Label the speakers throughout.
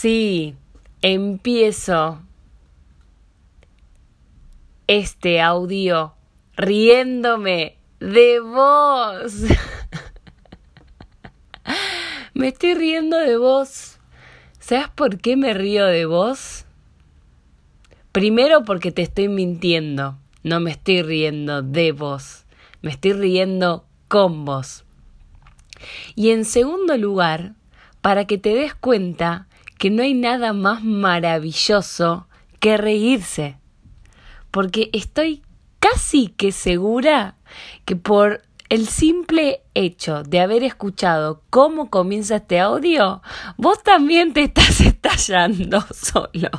Speaker 1: sí, empiezo este audio riéndome de vos. me estoy riendo de vos. ¿Sabes por qué me río de vos? Primero porque te estoy mintiendo. No me estoy riendo de vos. Me estoy riendo con vos. Y en segundo lugar, para que te des cuenta que no hay nada más maravilloso que reírse. Porque estoy casi que segura que por el simple hecho de haber escuchado cómo comienza este audio, vos también te estás estallando solo.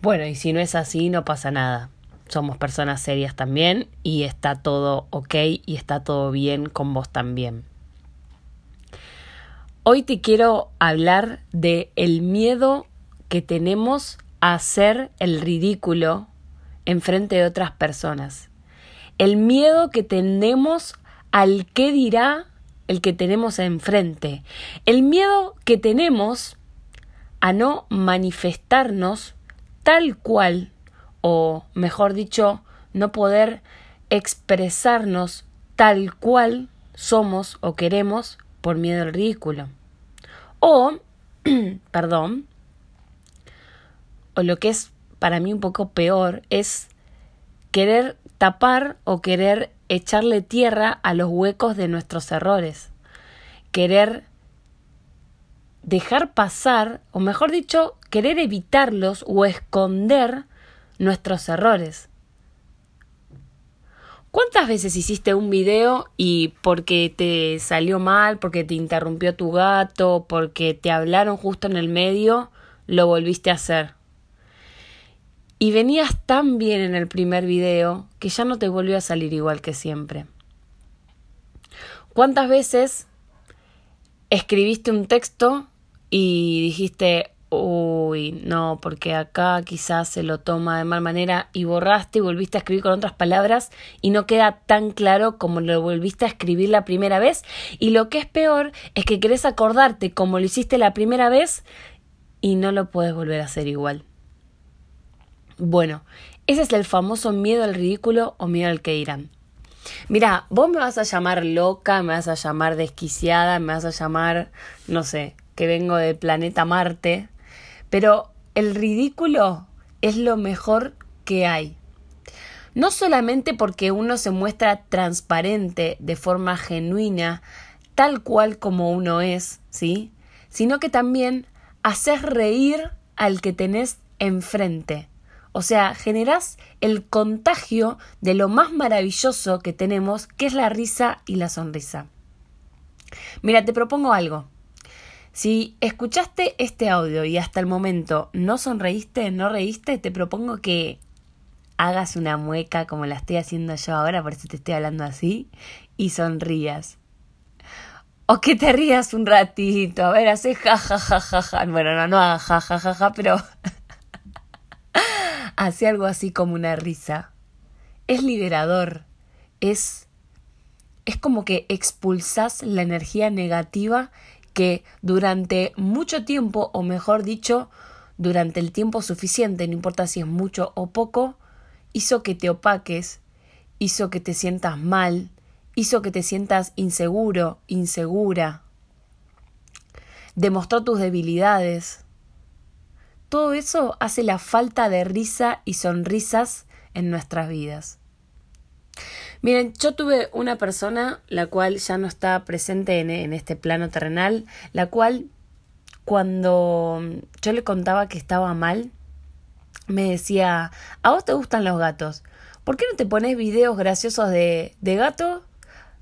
Speaker 1: Bueno, y si no es así, no pasa nada. Somos personas serias también y está todo ok y está todo bien con vos también. Hoy te quiero hablar de el miedo que tenemos a hacer el ridículo en frente de otras personas. El miedo que tenemos al qué dirá el que tenemos enfrente. El miedo que tenemos a no manifestarnos tal cual, o mejor dicho, no poder expresarnos tal cual somos o queremos por miedo al ridículo. O, perdón, o lo que es para mí un poco peor es querer tapar o querer echarle tierra a los huecos de nuestros errores. Querer dejar pasar, o mejor dicho, querer evitarlos o esconder nuestros errores. ¿Cuántas veces hiciste un video y porque te salió mal, porque te interrumpió tu gato, porque te hablaron justo en el medio, lo volviste a hacer? Y venías tan bien en el primer video que ya no te volvió a salir igual que siempre. ¿Cuántas veces escribiste un texto y dijiste, uy, no, porque acá quizás se lo toma de mal manera y borraste y volviste a escribir con otras palabras y no queda tan claro como lo volviste a escribir la primera vez? Y lo que es peor es que querés acordarte como lo hiciste la primera vez y no lo puedes volver a hacer igual. Bueno, ese es el famoso miedo al ridículo o miedo al que dirán. Mira, vos me vas a llamar loca, me vas a llamar desquiciada, me vas a llamar, no sé, que vengo del planeta Marte, pero el ridículo es lo mejor que hay. No solamente porque uno se muestra transparente de forma genuina, tal cual como uno es, ¿sí? Sino que también haces reír al que tenés enfrente. O sea, generás el contagio de lo más maravilloso que tenemos, que es la risa y la sonrisa. Mira, te propongo algo. Si escuchaste este audio y hasta el momento no sonreíste, no reíste, te propongo que hagas una mueca como la estoy haciendo yo ahora, por eso te estoy hablando así, y sonrías. O que te rías un ratito, a ver, hace ja ja ja ja ja. Bueno, no, no haga ja ja ja ja, pero hace algo así como una risa. Es liberador, es, es como que expulsas la energía negativa que durante mucho tiempo, o mejor dicho, durante el tiempo suficiente, no importa si es mucho o poco, hizo que te opaques, hizo que te sientas mal, hizo que te sientas inseguro, insegura, demostró tus debilidades, todo eso hace la falta de risa y sonrisas en nuestras vidas. Miren, yo tuve una persona la cual ya no está presente en, en, este plano terrenal, la cual cuando yo le contaba que estaba mal, me decía, ¿a vos te gustan los gatos? ¿Por qué no te pones videos graciosos de, de gato,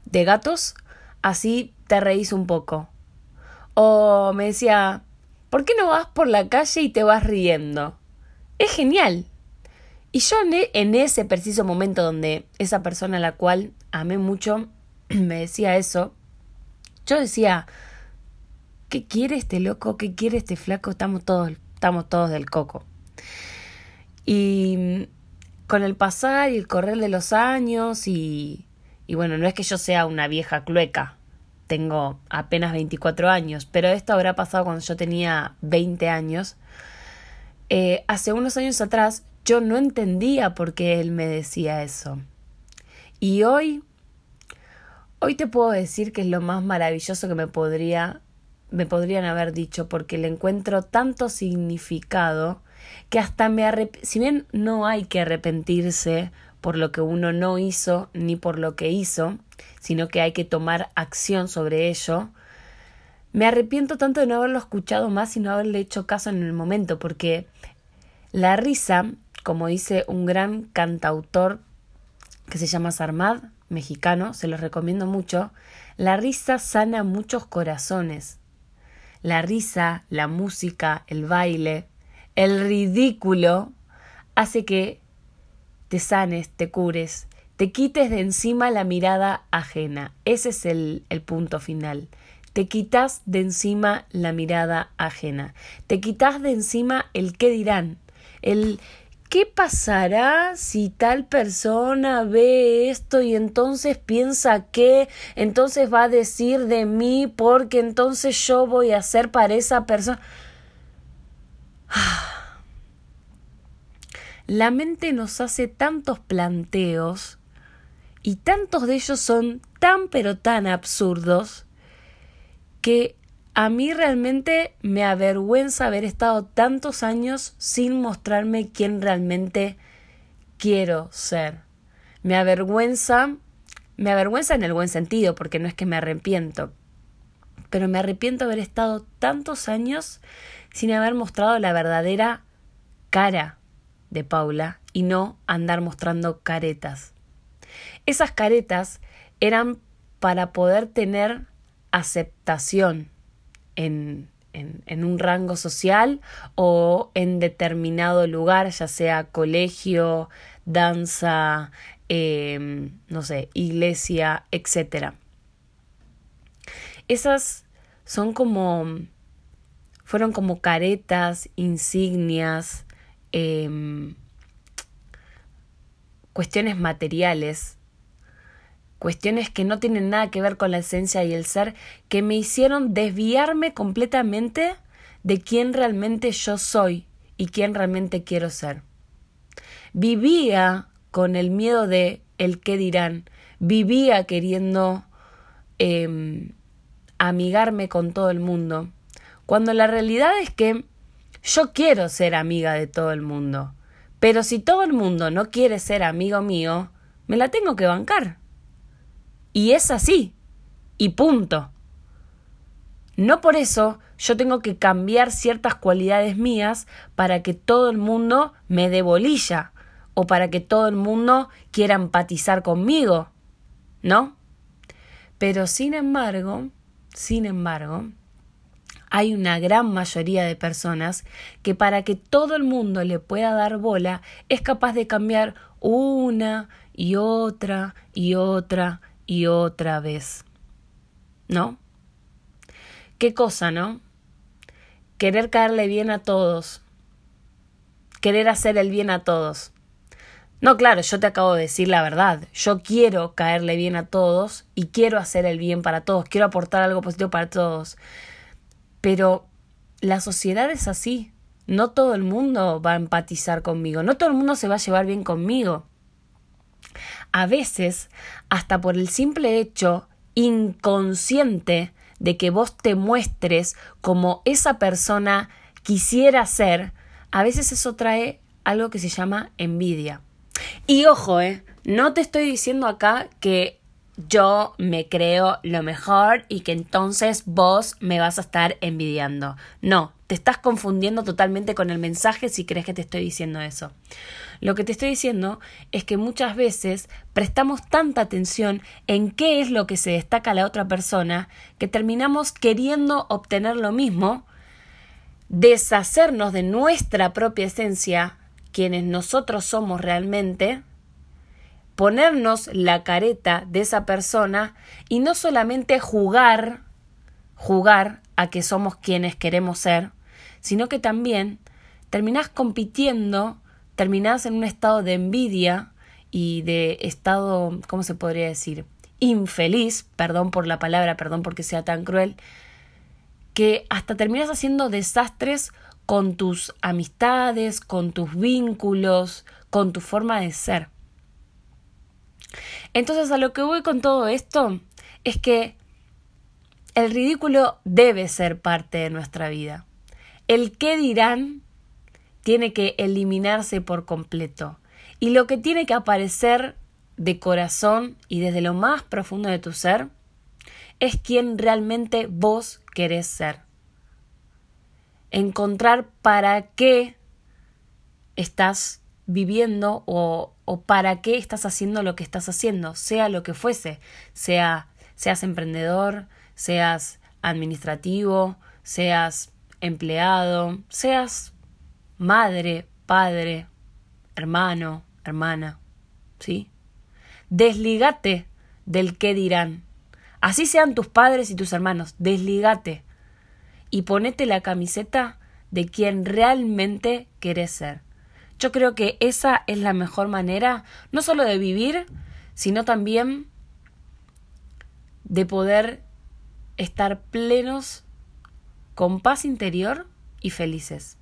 Speaker 1: de gatos? Así te reís un poco. O me decía, ¿Por qué no vas por la calle y te vas riendo? Es genial. Y yo e, en ese preciso momento donde esa persona a la cual amé mucho me decía eso, yo decía, ¿qué quiere este loco? ¿Qué quiere este flaco? Estamos todos, estamos todos del coco. Y con el pasar y el correr de los años y, y bueno, no es que yo sea una vieja clueca, tengo apenas 24 años, pero esto habrá pasado cuando yo tenía 20 años. Eh, hace unos años atrás yo no entendía por qué él me decía eso. Y hoy, hoy te puedo decir que es lo más maravilloso que me podría, me podrían haber dicho, porque le encuentro tanto significado que hasta me arrep si bien no hay que arrepentirse por lo que uno no hizo ni por lo que hizo, sino que hay que tomar acción sobre ello, me arrepiento tanto de no haberlo escuchado más y no haberle hecho caso en el momento, porque la risa, como dice un gran cantautor que se llama Sarmad, mexicano, se los recomiendo mucho, la risa sana muchos corazones. La risa, la música, el baile, el ridículo hace que te sanes, te cures, te quites de encima la mirada ajena. Ese es el, el punto final. Te quitas de encima la mirada ajena. Te quitas de encima el qué dirán. El ¿qué pasará si tal persona ve esto y entonces piensa que entonces va a decir de mí porque entonces yo voy a ser para esa persona? La mente nos hace tantos planteos y tantos de ellos son tan pero tan absurdos que a mí realmente me avergüenza haber estado tantos años sin mostrarme quién realmente quiero ser. Me avergüenza, me avergüenza en el buen sentido, porque no es que me arrepiento, pero me arrepiento haber estado tantos años sin haber mostrado la verdadera cara de Paula y no andar mostrando caretas. Esas caretas eran para poder tener aceptación en, en, un rango social o en determinado lugar, ya sea colegio, danza, em, no sé, iglesia, etc. Esas son como fueron como caretas, insignias, em, cuestiones materiales, cuestiones que no tienen nada que ver con la esencia y el ser, que me hicieron desviarme completamente de quién realmente yo soy y quién realmente quiero ser. Vivía con el miedo de el qué dirán, vivía queriendo em, amigarme con todo el mundo, cuando la realidad es que yo quiero ser amiga de todo el mundo. Pero si todo el mundo no quiere ser amigo mío, me la tengo que bancar. Y es así. Y punto. No por eso yo tengo que cambiar ciertas cualidades mías para que todo el mundo me dé bolilla o para que todo el mundo quiera empatizar conmigo. ¿No? Pero sin embargo, sin embargo, hay una gran mayoría de personas que para que todo el mundo le pueda dar bola es capaz de cambiar una y otra y otra y otra vez. ¿No? ¿Qué cosa, no? Querer caerle bien a todos. Querer hacer el bien a todos. No, claro, yo te acabo de decir la verdad. Yo quiero caerle bien a todos y quiero hacer el bien para todos. Quiero aportar algo positivo para todos. Pero la sociedad es así. No todo el mundo va a empatizar conmigo, no todo el mundo se va a llevar bien conmigo. A veces, hasta por el simple hecho inconsciente de que vos te muestres como esa persona quisiera ser, a veces eso trae algo que se llama envidia. Y ojo, eh, no te estoy diciendo acá que yo me creo lo mejor y que entonces vos me vas a estar envidiando. No, te estás confundiendo totalmente con el mensaje si crees que te estoy diciendo eso. Lo que te estoy diciendo es que muchas veces prestamos tanta atención en qué es lo que se destaca a la otra persona que terminamos queriendo obtener lo mismo, deshacernos de nuestra propia esencia, quienes nosotros somos realmente, ponernos la careta de esa persona y no solamente jugar, jugar a que somos quienes queremos ser, sino que también terminás compitiendo, terminás en un estado de envidia y de estado, ¿cómo se podría decir? infeliz, perdón por la palabra, perdón porque sea tan cruel, que hasta terminas haciendo desastres con tus amistades, con tus vínculos, con tu forma de ser. Entonces a lo que voy con todo esto es que el ridículo debe ser parte de nuestra vida. El qué dirán tiene que eliminarse por completo. Y lo que tiene que aparecer de corazón y desde lo más profundo de tu ser es quien realmente vos querés ser. Encontrar para qué estás viviendo o, o, para qué estás haciendo lo que estás haciendo, sea lo que fuese, sea seas emprendedor, seas administrativo, seas empleado, seas madre, padre, hermano, hermana, ¿sí? Desligate del qué dirán. Así sean tus padres y tus hermanos, desligate y ponete la camiseta de quien realmente querés ser. Yo creo que esa es la mejor manera, no solo de vivir, sino también de poder estar plenos, con paz interior y felices.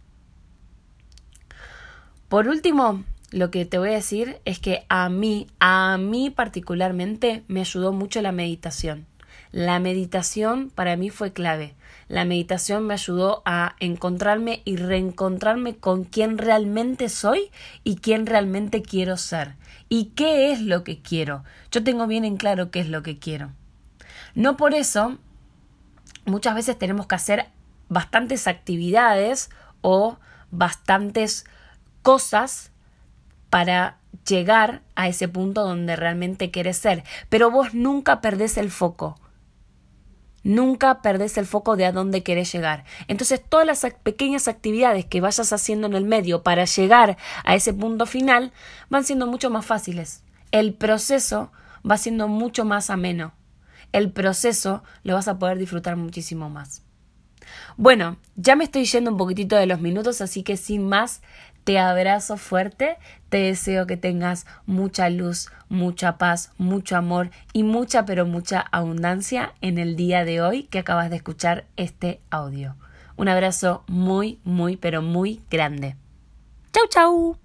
Speaker 1: Por último, lo que te voy a decir es que a mí, a mí particularmente, me ayudó mucho la meditación. La meditación para mí fue clave. La meditación me ayudó a encontrarme y reencontrarme con quién realmente soy y quién realmente quiero ser. ¿Y qué es lo que quiero? Yo tengo bien en claro qué es lo que quiero. No por eso muchas veces tenemos que hacer bastantes actividades o bastantes cosas para llegar a ese punto donde realmente quieres ser. Pero vos nunca perdés el foco. Nunca perdés el foco de a dónde querés llegar. Entonces todas las pequeñas actividades que vayas haciendo en el medio para llegar a ese punto final van siendo mucho más fáciles. El proceso va siendo mucho más ameno el proceso lo vas a poder disfrutar muchísimo más. Bueno, ya me estoy yendo un poquitito de los minutos, así que sin más, te abrazo fuerte, te deseo que tengas mucha luz, mucha paz, mucho amor y mucha, pero mucha abundancia en el día de hoy que acabas de escuchar este audio. Un abrazo muy, muy, pero muy grande. Chau, chau.